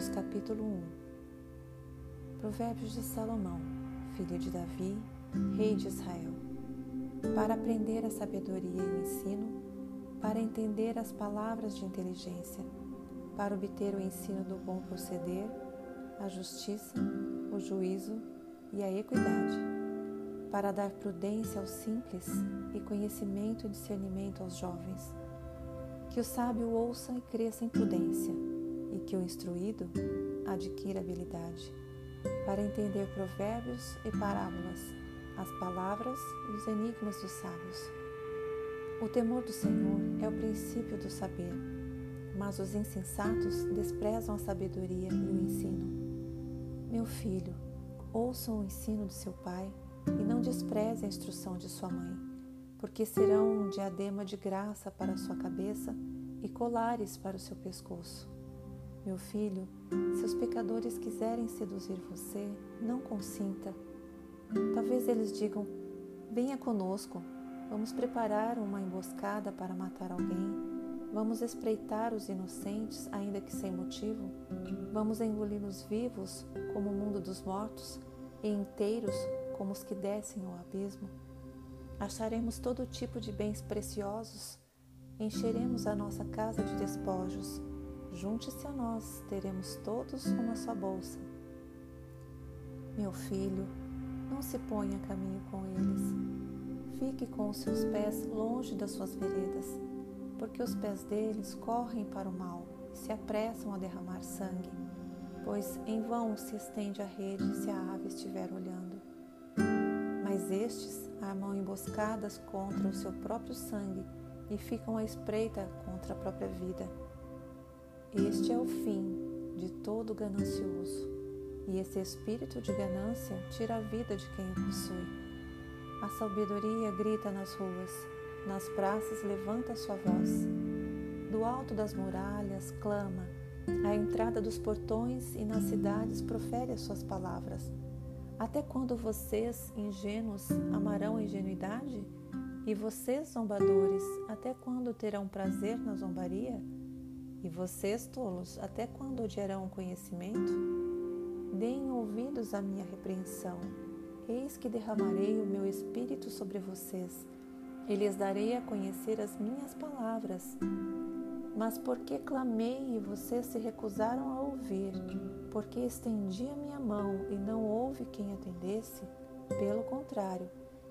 Provérbios capítulo 1 Provérbios de Salomão, filho de Davi, rei de Israel. Para aprender a sabedoria e o ensino, para entender as palavras de inteligência, para obter o ensino do bom proceder, a justiça, o juízo e a equidade, para dar prudência aos simples e conhecimento e discernimento aos jovens. Que o sábio ouça e cresça em prudência e que o instruído adquira habilidade para entender provérbios e parábolas, as palavras e os enigmas dos sábios. O temor do Senhor é o princípio do saber, mas os insensatos desprezam a sabedoria e o ensino. Meu filho, ouçam o ensino de seu pai e não despreze a instrução de sua mãe, porque serão um diadema de graça para sua cabeça e colares para o seu pescoço. Meu filho, se os pecadores quiserem seduzir você, não consinta. Talvez eles digam: Venha conosco, vamos preparar uma emboscada para matar alguém. Vamos espreitar os inocentes, ainda que sem motivo. Vamos engoli-los vivos, como o mundo dos mortos, e inteiros, como os que descem ao abismo. Acharemos todo tipo de bens preciosos, encheremos a nossa casa de despojos Junte-se a nós, teremos todos uma só bolsa. Meu filho, não se ponha a caminho com eles. Fique com os seus pés longe das suas veredas, porque os pés deles correm para o mal e se apressam a derramar sangue, pois em vão se estende a rede se a ave estiver olhando. Mas estes armam emboscadas contra o seu próprio sangue e ficam à espreita contra a própria vida. Este é o fim de todo ganancioso, e esse espírito de ganância tira a vida de quem o possui. A sabedoria grita nas ruas, nas praças levanta sua voz. Do alto das muralhas clama, à entrada dos portões e nas cidades profere as suas palavras. Até quando vocês, ingênuos, amarão a ingenuidade? E vocês, zombadores, até quando terão prazer na zombaria? E vocês, tolos, até quando odiarão o conhecimento? Deem ouvidos à minha repreensão. Eis que derramarei o meu espírito sobre vocês, e lhes darei a conhecer as minhas palavras. Mas porque clamei e vocês se recusaram a ouvir, porque estendi a minha mão e não houve quem atendesse, pelo contrário,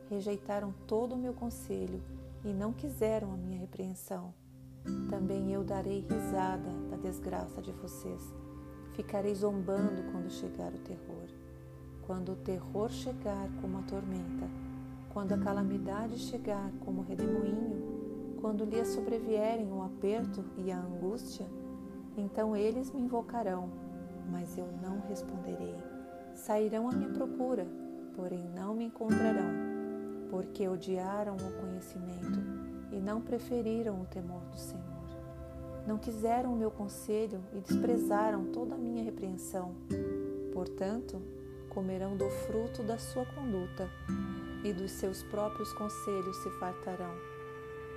rejeitaram todo o meu conselho e não quiseram a minha repreensão. Também eu darei risada da desgraça de vocês. Ficarei zombando quando chegar o terror. Quando o terror chegar como a tormenta, quando a calamidade chegar como redemoinho, quando lhes sobrevierem o aperto e a angústia, então eles me invocarão, mas eu não responderei. Sairão à minha procura, porém não me encontrarão, porque odiaram o conhecimento e não preferiram o temor do Senhor. Não quiseram o meu conselho e desprezaram toda a minha repreensão. Portanto, comerão do fruto da sua conduta e dos seus próprios conselhos se fartarão.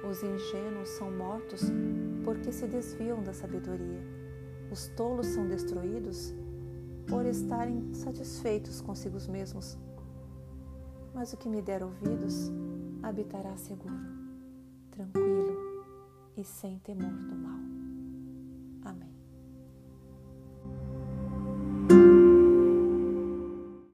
Os ingênuos são mortos porque se desviam da sabedoria. Os tolos são destruídos por estarem satisfeitos consigo mesmos. Mas o que me der ouvidos habitará seguro tranquilo e sem temor do mal.